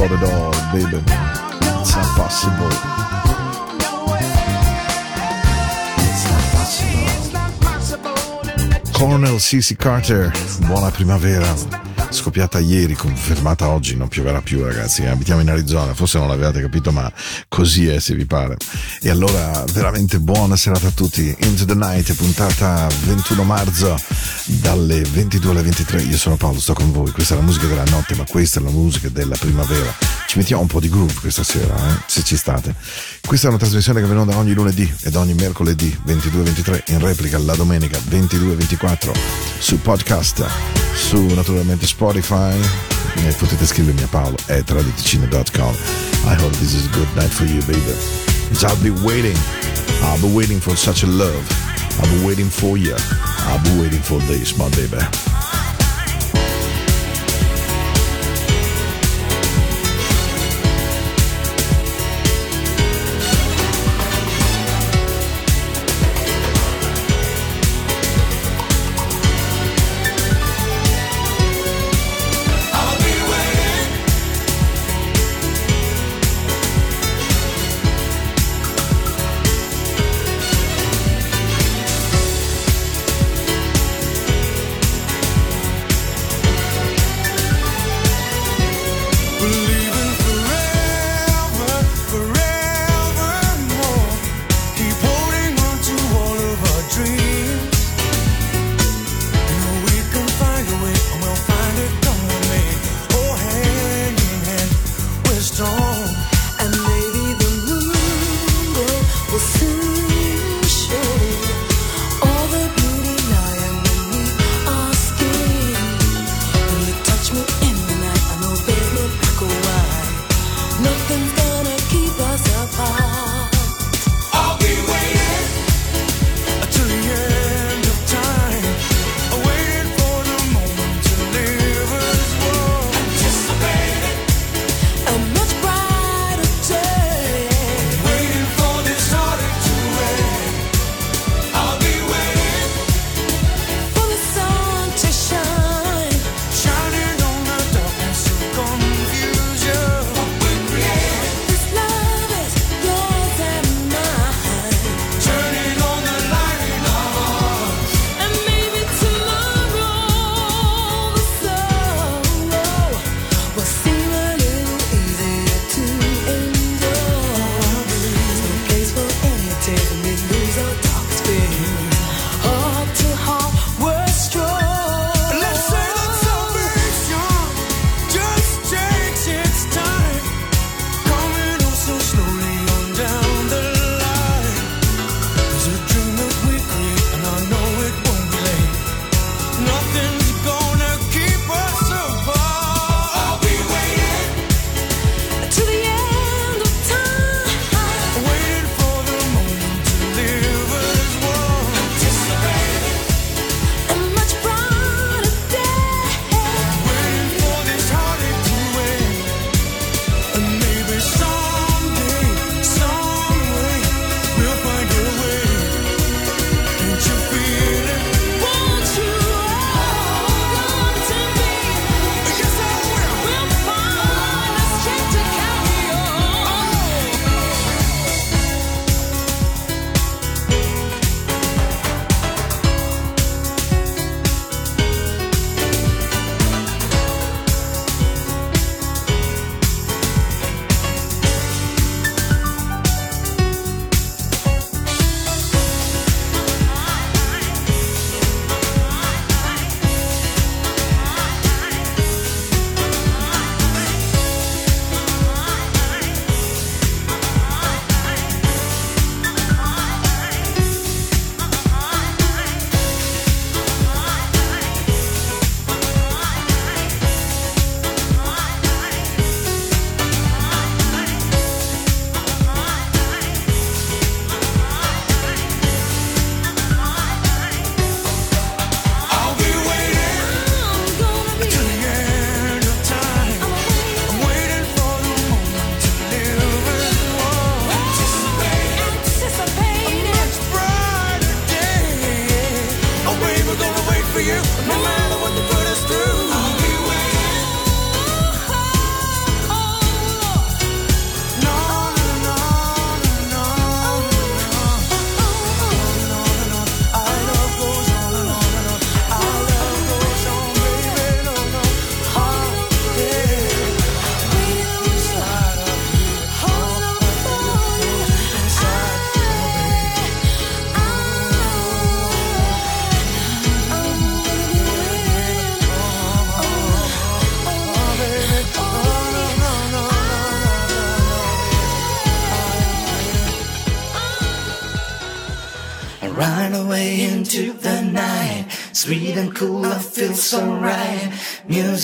possible at all, baby. It's not possible. Colonel C.C. Carter, buona primavera scoppiata ieri, confermata oggi, non pioverà più ragazzi, abitiamo in Arizona, forse non l'avevate capito ma così è se vi pare. E allora veramente buona serata a tutti, Into the Night, puntata 21 marzo dalle 22 alle 23, io sono Paolo, sto con voi, questa è la musica della notte ma questa è la musica della primavera. Ci mettiamo un po' di groove questa sera, eh? se ci state. Questa è una trasmissione che viene da ogni lunedì ed ogni mercoledì 22-23 in replica la domenica 22-24 su podcast, su naturalmente Spotify e potete scrivermi a paolo at radioticino.com. I hope this is a good night for you baby. I'll be waiting, I'll be waiting for such a love. I'll be waiting for you. I'll be waiting for this, my baby. Nothing's gonna keep us apart.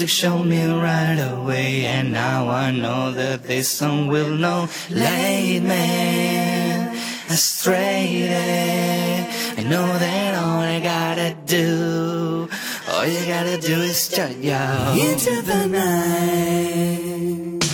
Showed me right away, and now I know that this song will know. Late man, astray. I know that all I gotta do, all you gotta do is turn you into the night.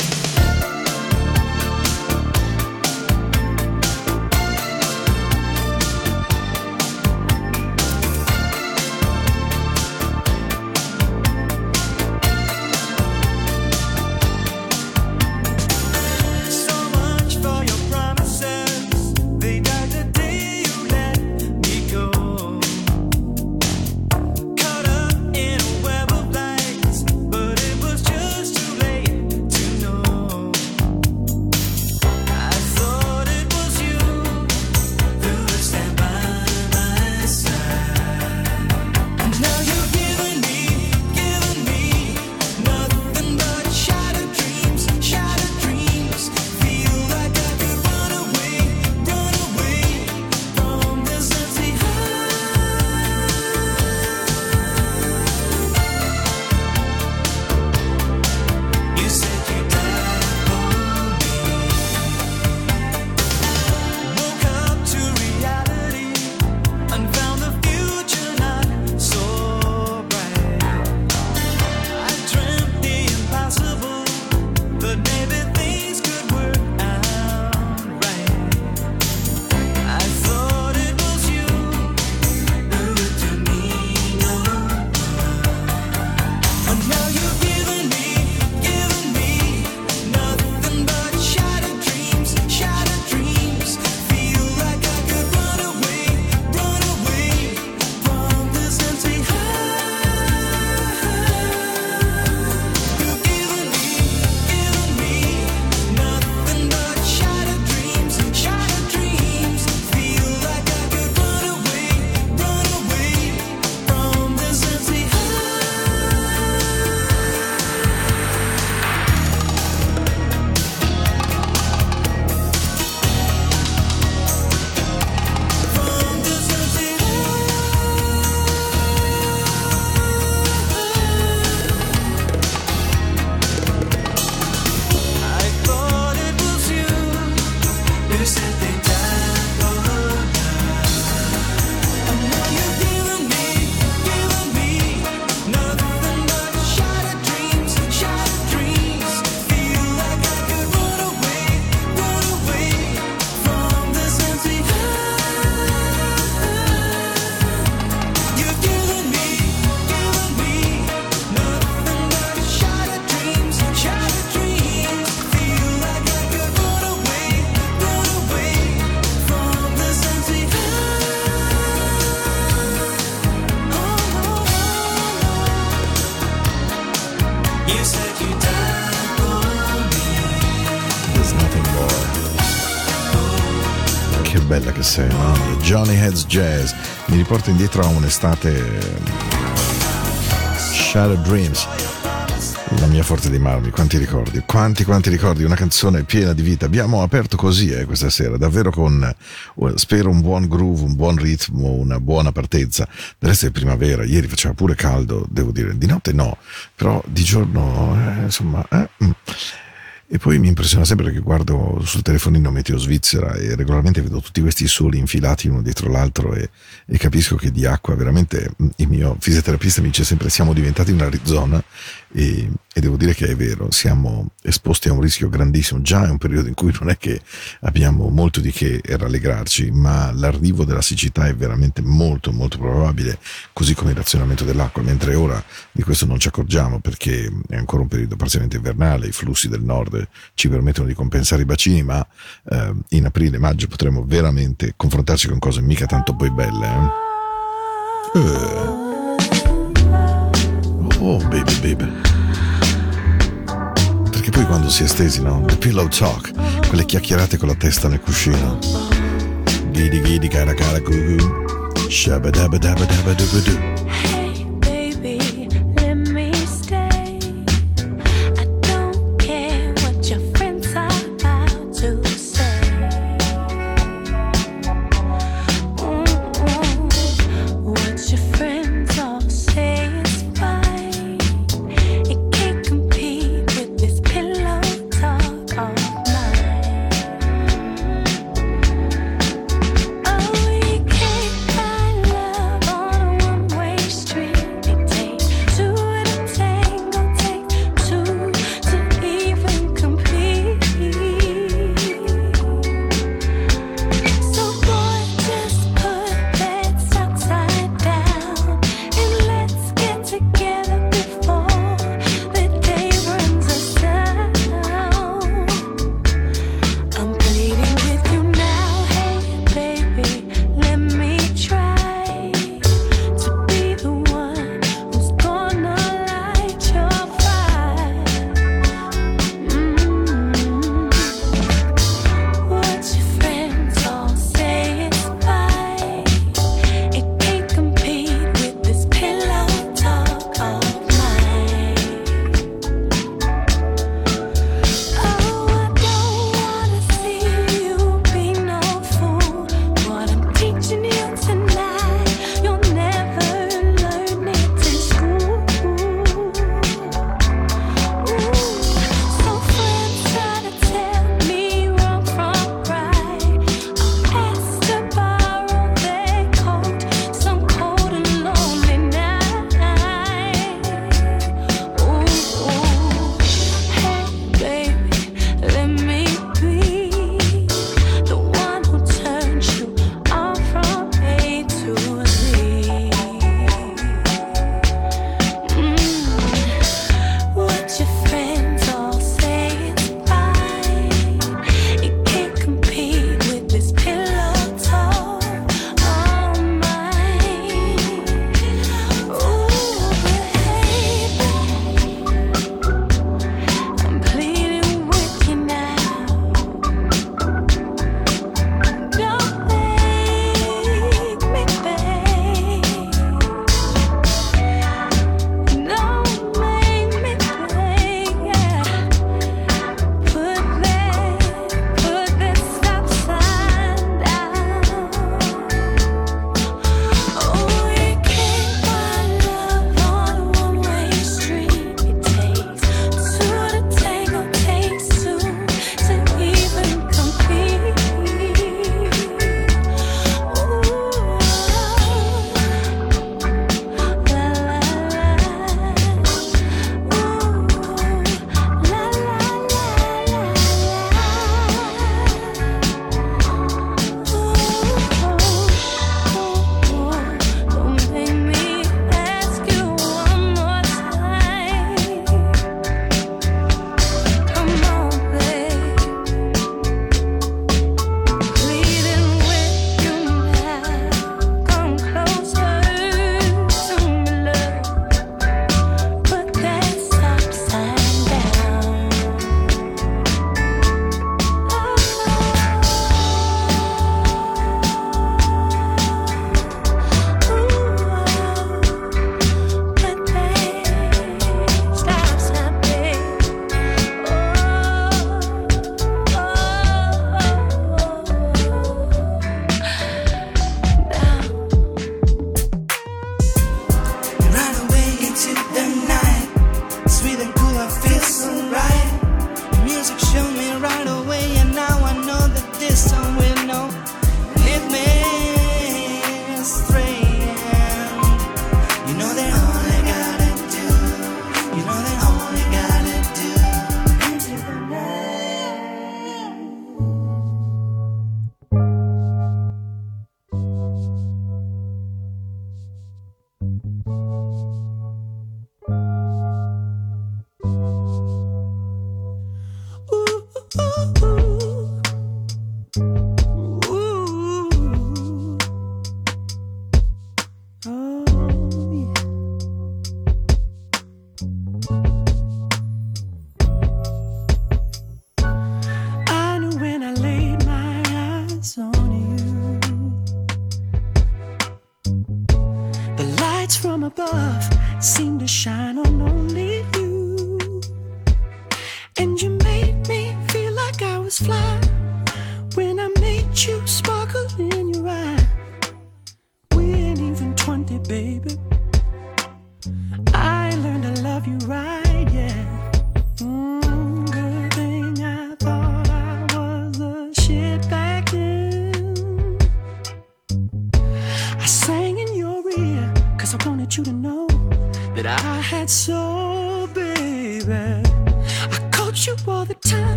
Heads Jazz mi riporta indietro a un'estate Shadow Dreams la mia forte di marmi, quanti ricordi, quanti quanti ricordi, una canzone piena di vita. Abbiamo aperto così eh, questa sera, davvero con, eh, spero, un buon groove, un buon ritmo, una buona partenza. Del resto è primavera, ieri faceva pure caldo, devo dire, di notte no, però di giorno, eh, insomma... Eh, mm. E poi mi impressiona sempre che guardo sul telefonino Meteo Svizzera e regolarmente vedo tutti questi soli infilati uno dietro l'altro e, e capisco che di acqua veramente il mio fisioterapista mi dice sempre siamo diventati un'Arizona e, e, devo dire che è vero, siamo esposti a un rischio grandissimo. Già è un periodo in cui non è che abbiamo molto di che rallegrarci, ma l'arrivo della siccità è veramente molto, molto probabile, così come il razionamento dell'acqua, mentre ora di questo non ci accorgiamo perché è ancora un periodo parzialmente invernale, i flussi del nord ci permettono di compensare i bacini, ma eh, in aprile maggio potremo veramente confrontarci con cose mica tanto poi belle. Eh? Eh. Oh, baby, baby. Perché poi quando si è stesi, no? The pillow talk, quelle chiacchierate con la testa nel cuscino. Gidi gidi cara cara gugu. Shabadabadabadabadabadu. above Ooh.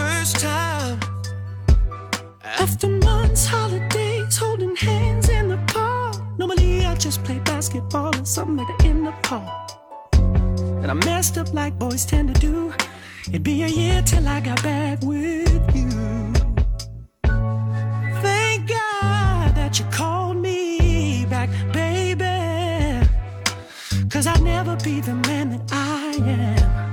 First time. After months, holidays, holding hands in the park. Normally, I just play basketball or something like that in the park. And I messed up like boys tend to do. It'd be a year till I got back with you. Thank God that you called me back, baby. Cause I'd never be the man that I am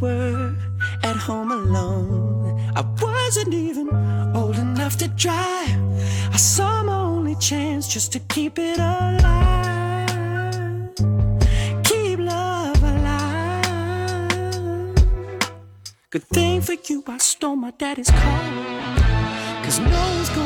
were at home alone. I wasn't even old enough to drive. I saw my only chance just to keep it alive. Keep love alive. Good thing for you, I stole my daddy's car. Cause no one's gonna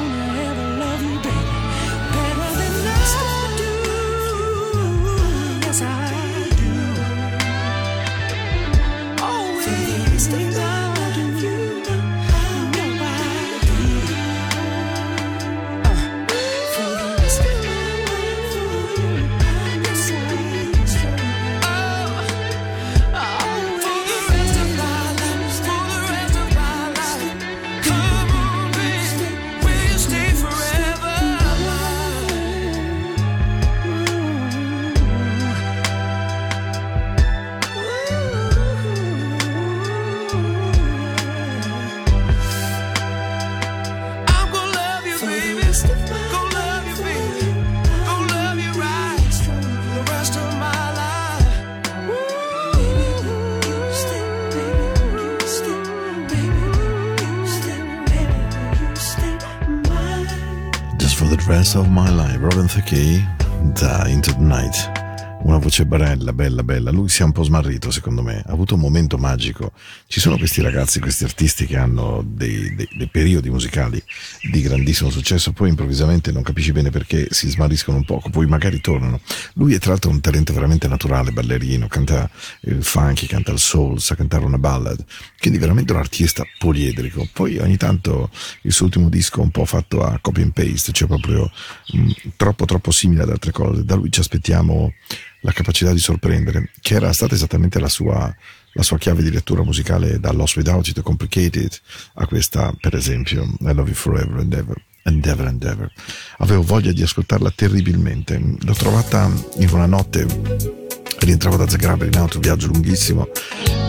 of my life, Robin Thicke da Into the Night. Una voce barella, bella, bella. Lui si è un po' smarrito, secondo me. Ha avuto un momento magico. Ci sono questi ragazzi, questi artisti che hanno dei, dei- dei periodi musicali di grandissimo successo, poi improvvisamente non capisci bene perché si smarriscono un poco, poi magari tornano. Lui è tra l'altro un talento veramente naturale, ballerino, canta il funky, canta il soul, sa cantare una ballad. Quindi veramente un artista poliedrico. Poi ogni tanto il suo ultimo disco un po' fatto a copy and paste, cioè proprio mh, troppo troppo simile ad altre cose. Da lui ci aspettiamo la capacità di sorprendere, che era stata esattamente la sua, la sua chiave di lettura musicale da Lost Without It, Complicated, a questa, per esempio, I Love You Forever and Ever. And ever. Avevo voglia di ascoltarla terribilmente. L'ho trovata in una notte rientravo da Zagreb in auto, viaggio lunghissimo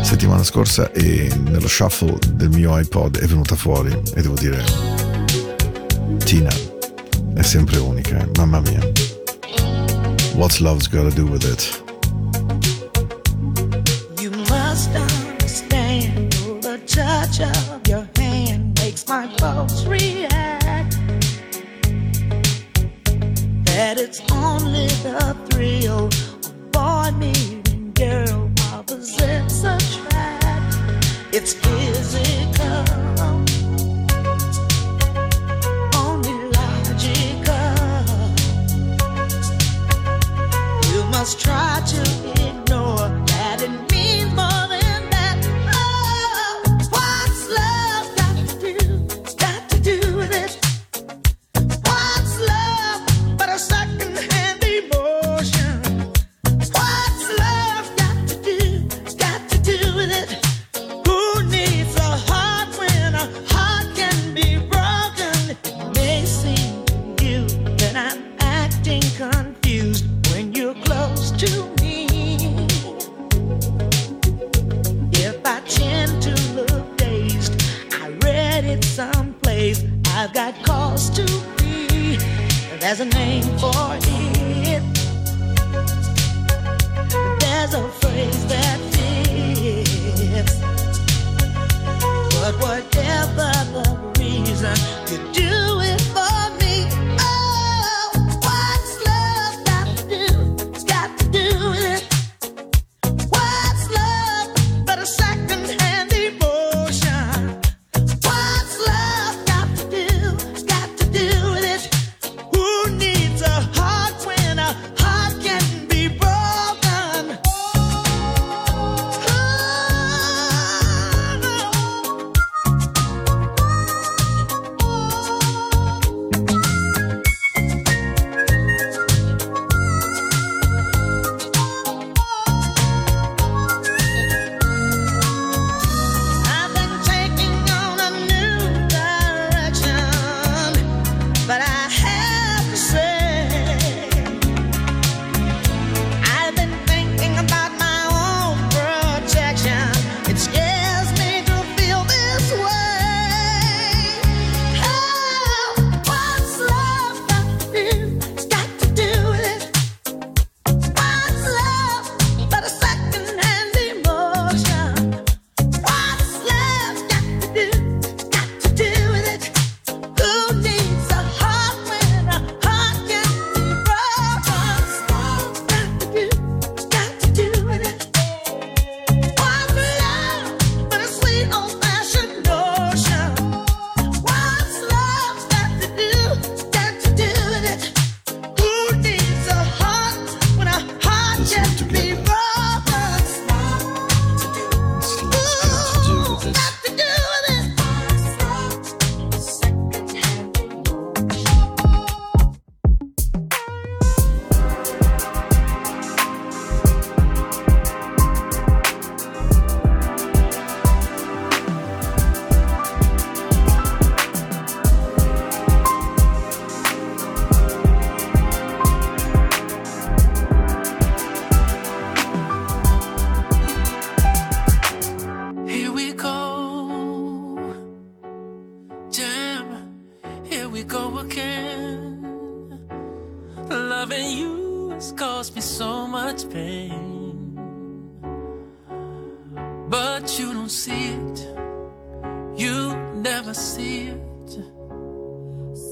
settimana scorsa e nello shuffle del mio iPod è venuta fuori e devo dire Tina è sempre unica, eh, mamma mia What's love's got to do with it? You must understand the touch of your hand makes my pulse react. That it's only the thrill of boy meeting girl opposites attract. It's.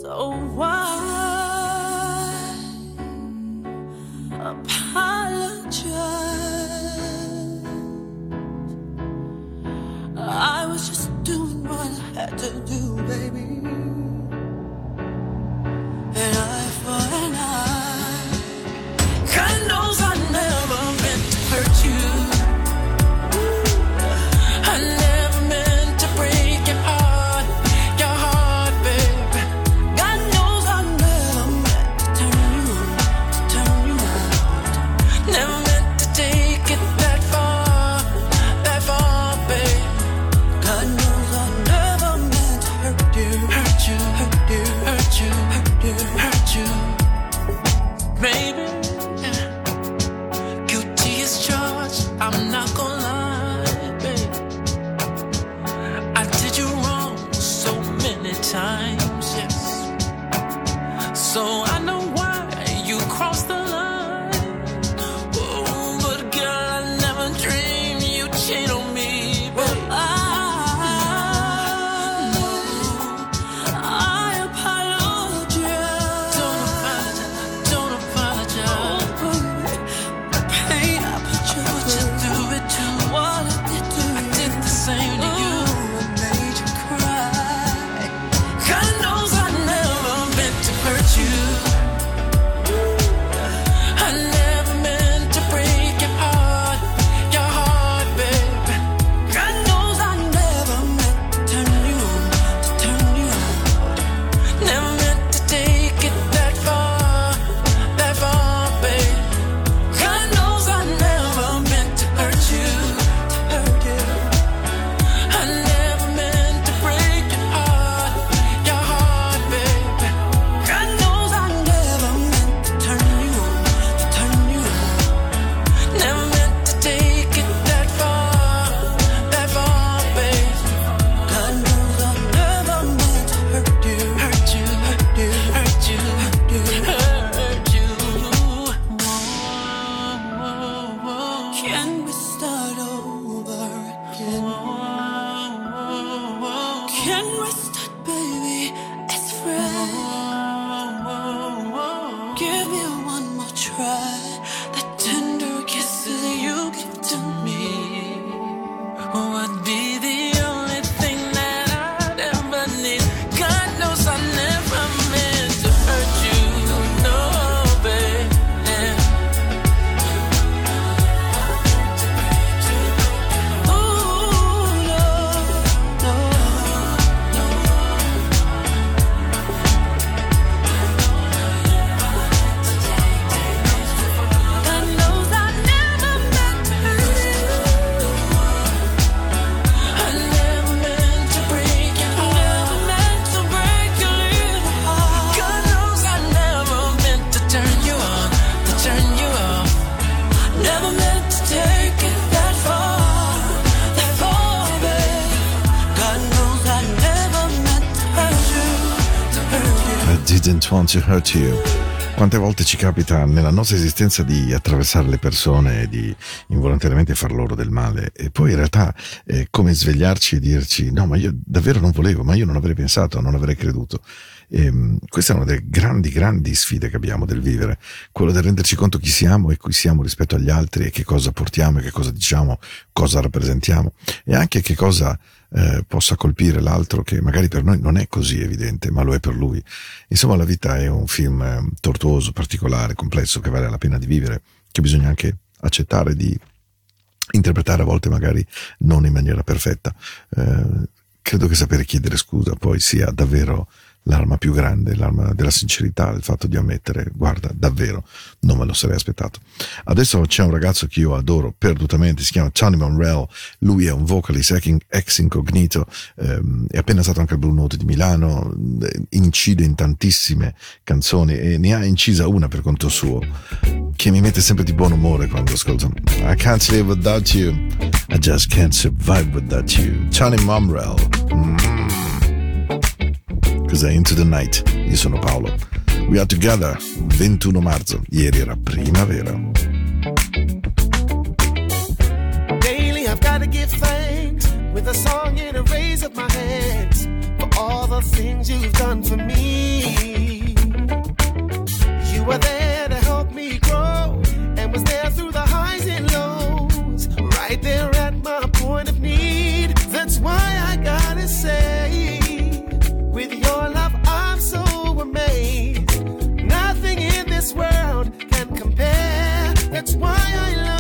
So why apologize? I was just doing what I had to do. To hurt you. Volte ci capita nella nostra esistenza di attraversare le persone e di involontariamente far loro del male e poi in realtà è come svegliarci e dirci no ma io davvero non volevo, ma io non avrei pensato, non avrei creduto. E, questa è una delle grandi, grandi sfide che abbiamo del vivere, quello del renderci conto chi siamo e chi siamo rispetto agli altri e che cosa portiamo e che cosa diciamo, cosa rappresentiamo e anche che cosa eh, possa colpire l'altro che magari per noi non è così evidente, ma lo è per lui. Insomma, la vita è un film eh, tortuoso, particolare, complesso, che vale la pena di vivere, che bisogna anche accettare di interpretare a volte magari non in maniera perfetta. Eh, credo che sapere chiedere scusa poi sia davvero l'arma più grande, l'arma della sincerità, il fatto di ammettere, guarda, davvero, non me lo sarei aspettato. Adesso c'è un ragazzo che io adoro perdutamente, si chiama Tony Monrell, lui è un vocalist ex incognito, ehm, è appena stato anche al Blue Note di Milano, eh, incide in tantissime canzoni e ne ha incisa una per conto suo, che mi mette sempre di buon umore quando ascolto I can't live without you, I just can't survive without you. Tony Monrell. Mm. Cos'è Into the Night? Io sono Paolo. We are together. 21 marzo. Ieri era primavera. Daily I've got to give thanks with a song and a raise of my hands for all the things you've done for me. You were there to help me grow and was there through the highs and lows, right there at my point of need. That's why this world can compare. That's why I love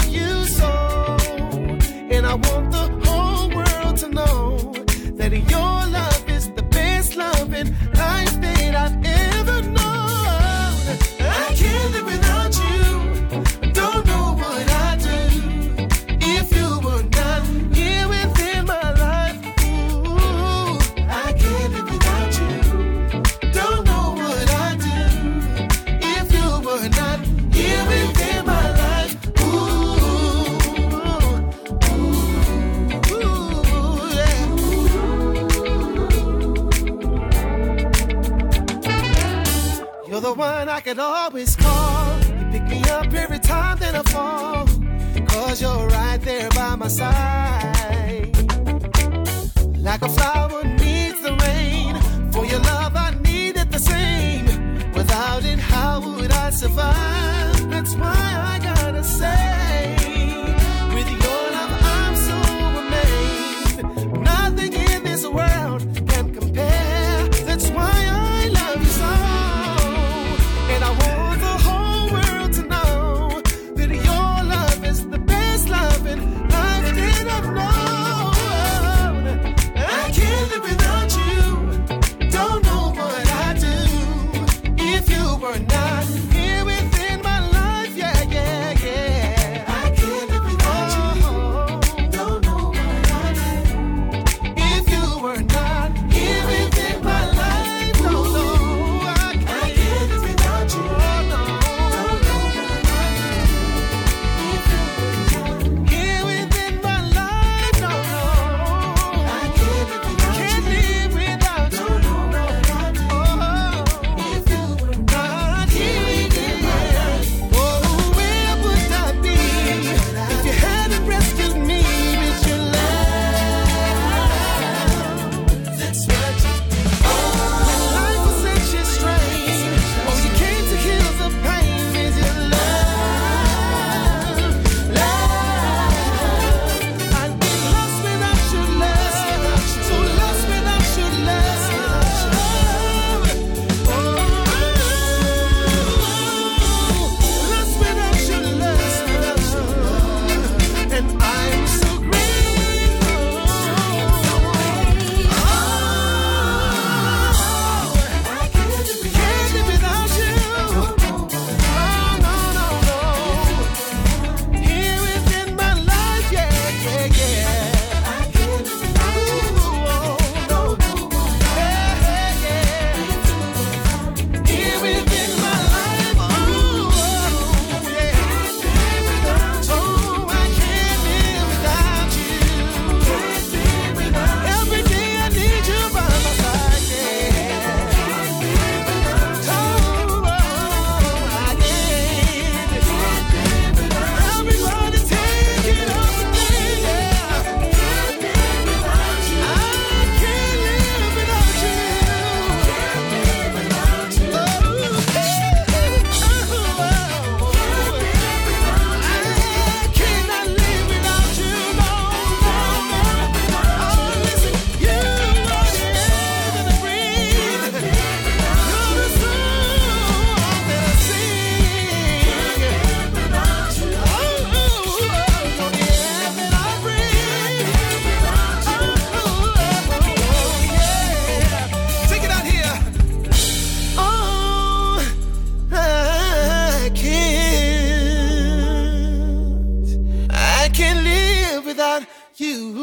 you.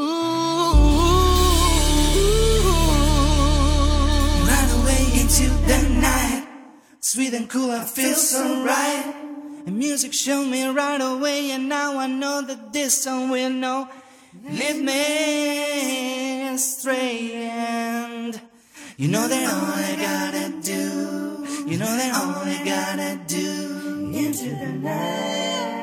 Run away into the night, sweet and cool, I feel so right. And music showed me right away, and now I know that this song will know. Lead me straight, and you know that all I gotta do, you know that all I gotta do into the night.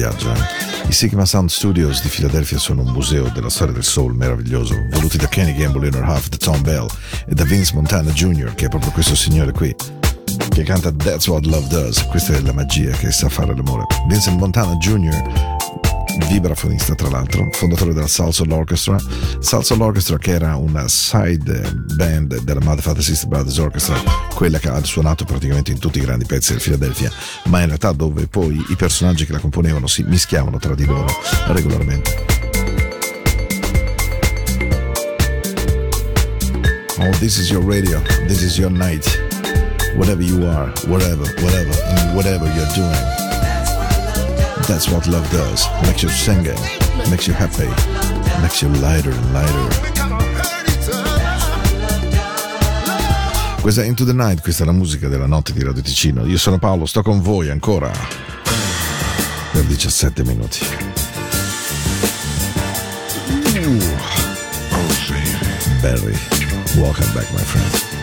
viaggia. I Sigma Sound Studios di Filadelfia sono un museo della storia del soul meraviglioso, voluti da Kenny Gamble, Leonard Half, da Tom Bell e da Vince Montana Jr., che è proprio questo signore qui che canta That's What Love Does. Questa è la magia che sa fare l'amore. Vincent Montana Jr vibrafonista tra l'altro, fondatore della Salsa Orchestra. Salsoul Orchestra che era una side band della Mother Father Sister Brothers Orchestra quella che ha suonato praticamente in tutti i grandi pezzi del Philadelphia, ma in realtà dove poi i personaggi che la componevano si mischiavano tra di loro regolarmente. Oh, this is your radio, this is your night. Whatever you are, whatever, whatever, whatever you're doing. That's what love does. Makes you singing, makes you happy, makes you lighter and lighter. Questa è Into the Night, questa è la musica della notte di Radio Ticino. Io sono Paolo, sto con voi ancora per 17 minuti. Ooh. Barry, welcome back my friend.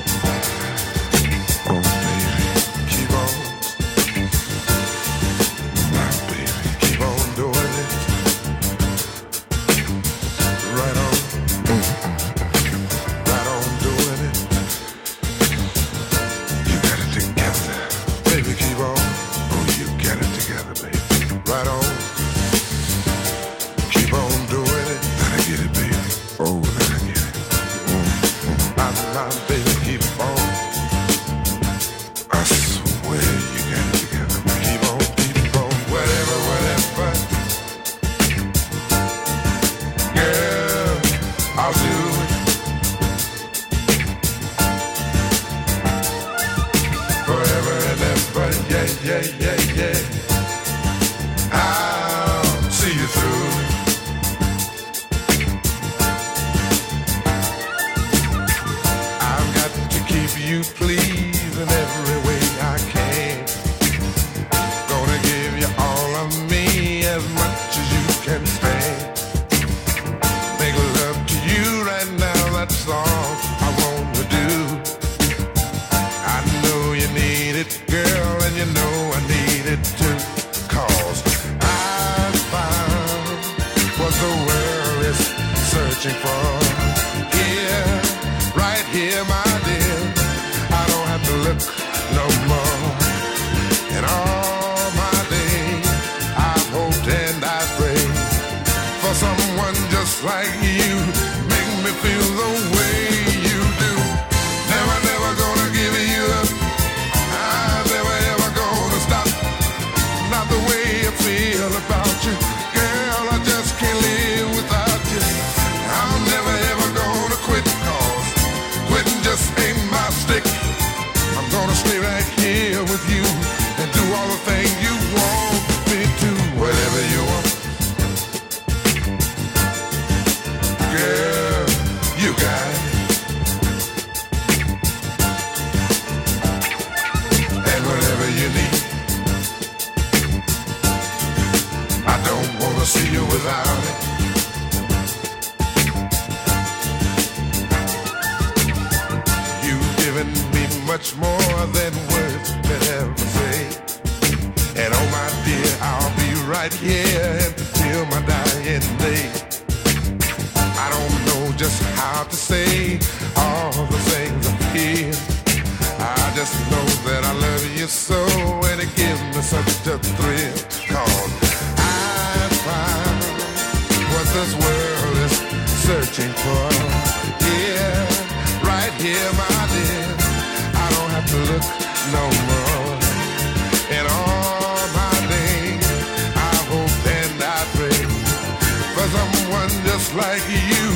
look no more. In all my days, I hope and I pray for someone just like you.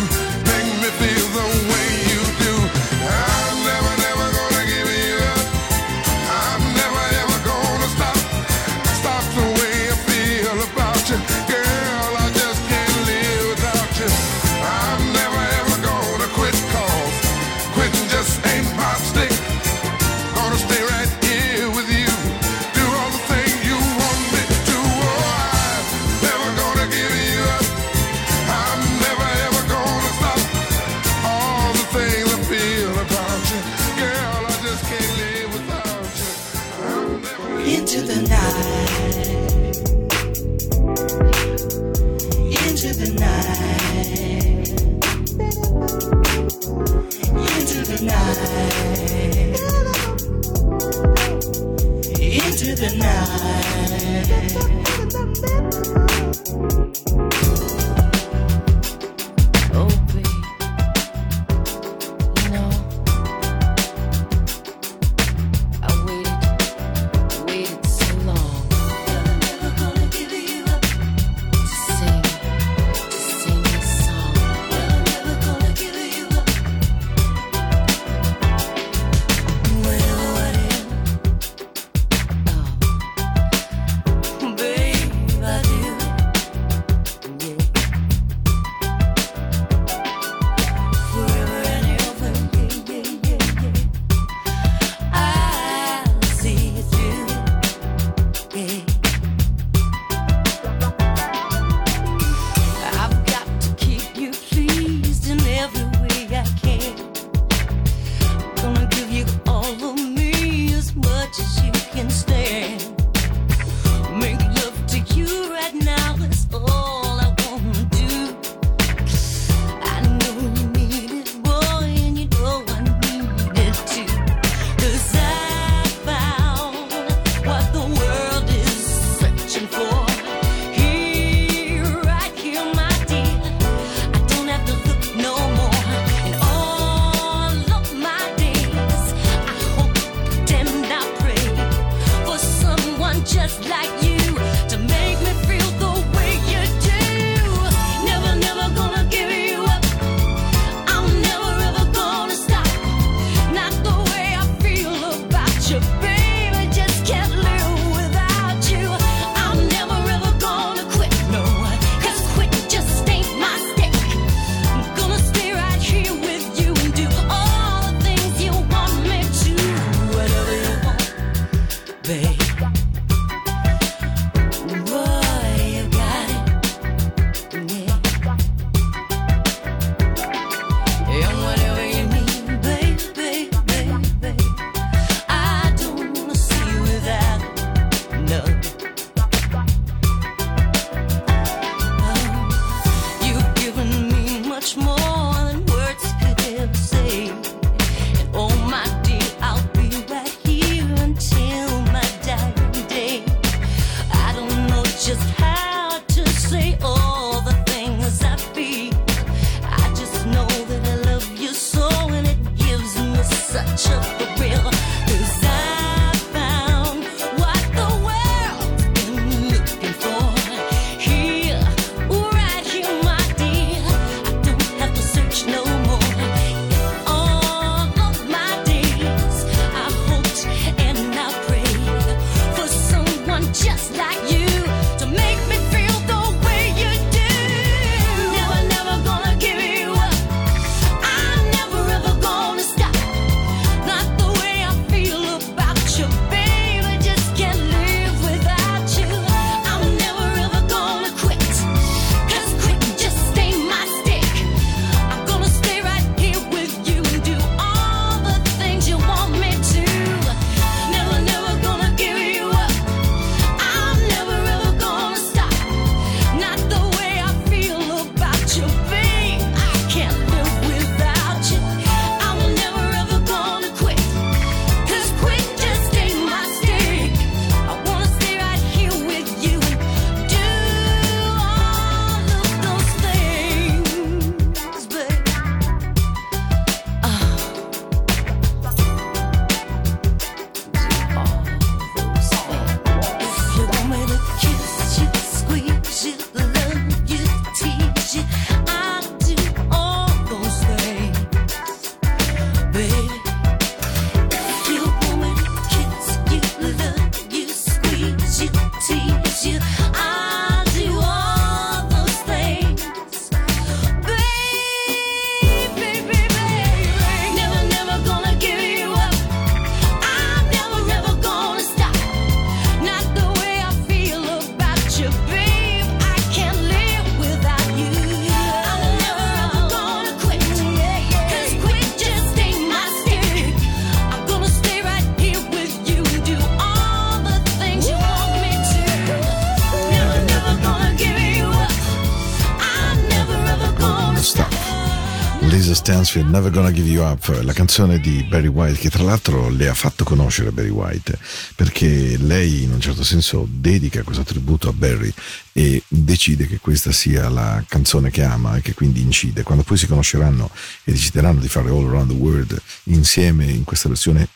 Stansfield, Never Gonna Give You Up, la canzone di Barry White, che tra l'altro le ha fatto conoscere Barry White, perché lei in un certo senso dedica questo tributo a Barry e decide che questa sia la canzone che ama e che quindi incide. Quando poi si conosceranno e decideranno di fare All Around the World insieme in questa versione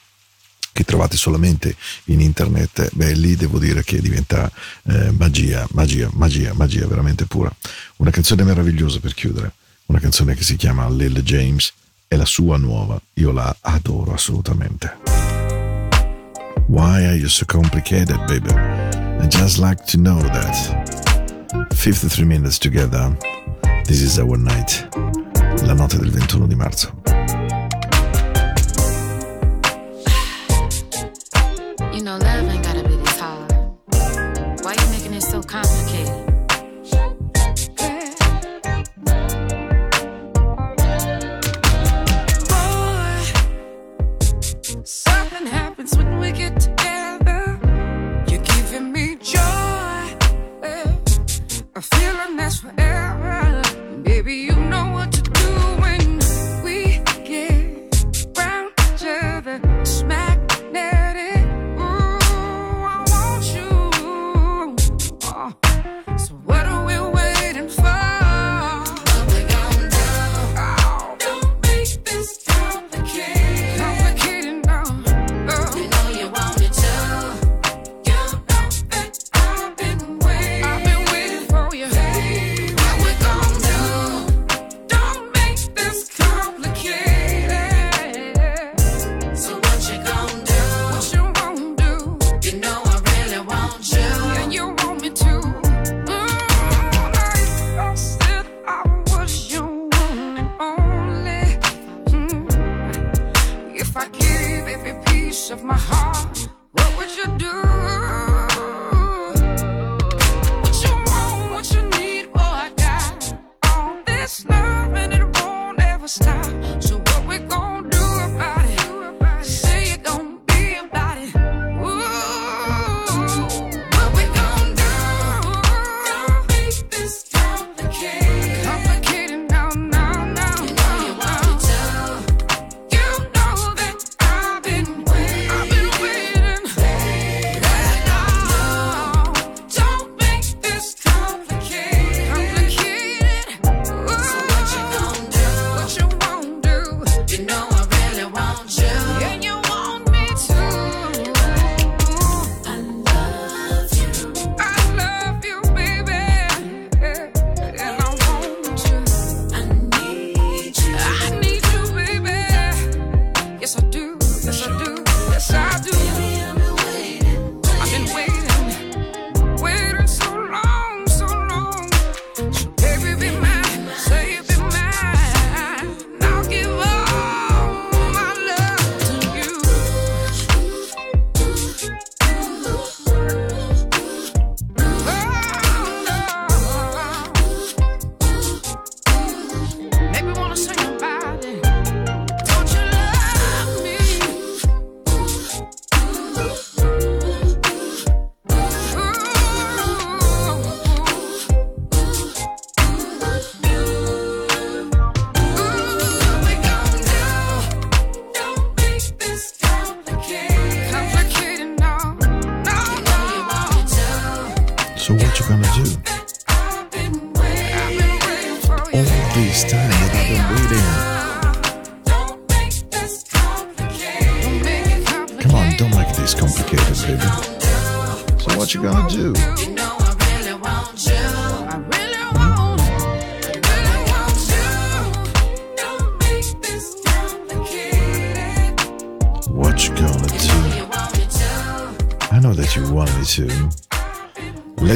che trovate solamente in internet, beh lì devo dire che diventa eh, magia, magia, magia, magia veramente pura. Una canzone meravigliosa per chiudere, una canzone che si chiama Lil James, è la sua nuova, io la adoro assolutamente. Why are you so complicated, baby? I just like to know that. 53 minutes together, this is our night, la notte del 21 di marzo. You know,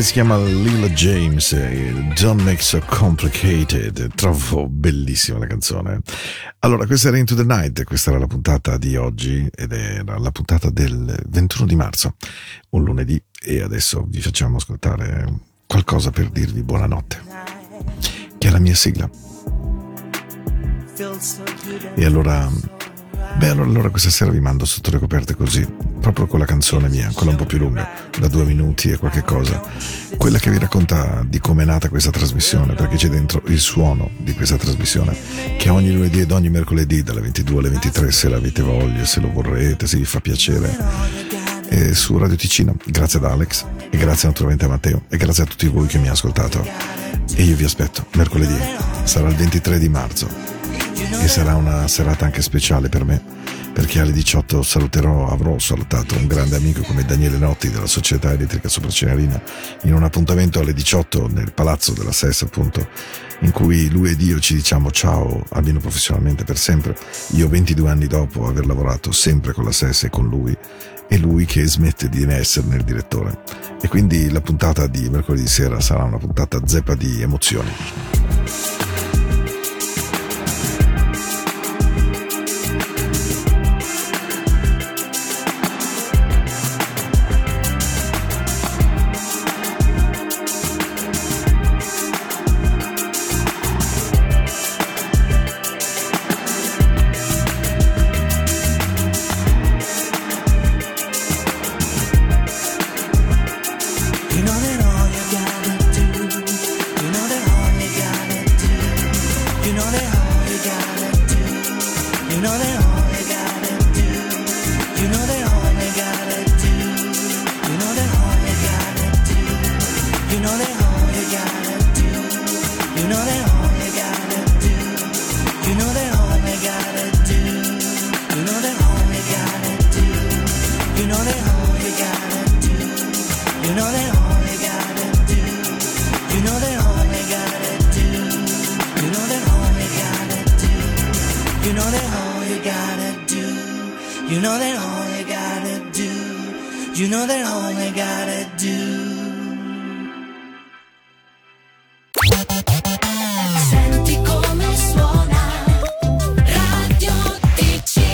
si chiama Lila James, Don't Make So Complicated, trovo bellissima la canzone. Allora, questa era Into the Night, questa era la puntata di oggi ed era la puntata del 21 di marzo, un lunedì, e adesso vi facciamo ascoltare qualcosa per dirvi buonanotte, che è la mia sigla. E allora, beh, allora, allora questa sera vi mando sotto le coperte così, proprio con la canzone mia, quella un po' più lunga, da due minuti e qualche cosa, quella che vi racconta di come è nata questa trasmissione, perché c'è dentro il suono di questa trasmissione, che ogni lunedì ed ogni mercoledì dalle 22 alle 23, se l'avete voglia, se lo vorrete, se vi fa piacere, è su Radio Ticino. Grazie ad Alex e grazie naturalmente a Matteo e grazie a tutti voi che mi hanno ascoltato. E io vi aspetto mercoledì, sarà il 23 di marzo e sarà una serata anche speciale per me perché alle 18 saluterò, avrò salutato un grande amico come Daniele Notti della Società Elettrica Sopra Cenerina in un appuntamento alle 18 nel palazzo della SES appunto in cui lui ed io ci diciamo ciao almeno professionalmente per sempre. Io 22 anni dopo aver lavorato sempre con la SES e con lui e lui che smette di esserne il direttore. E quindi la puntata di mercoledì sera sarà una puntata zeppa di emozioni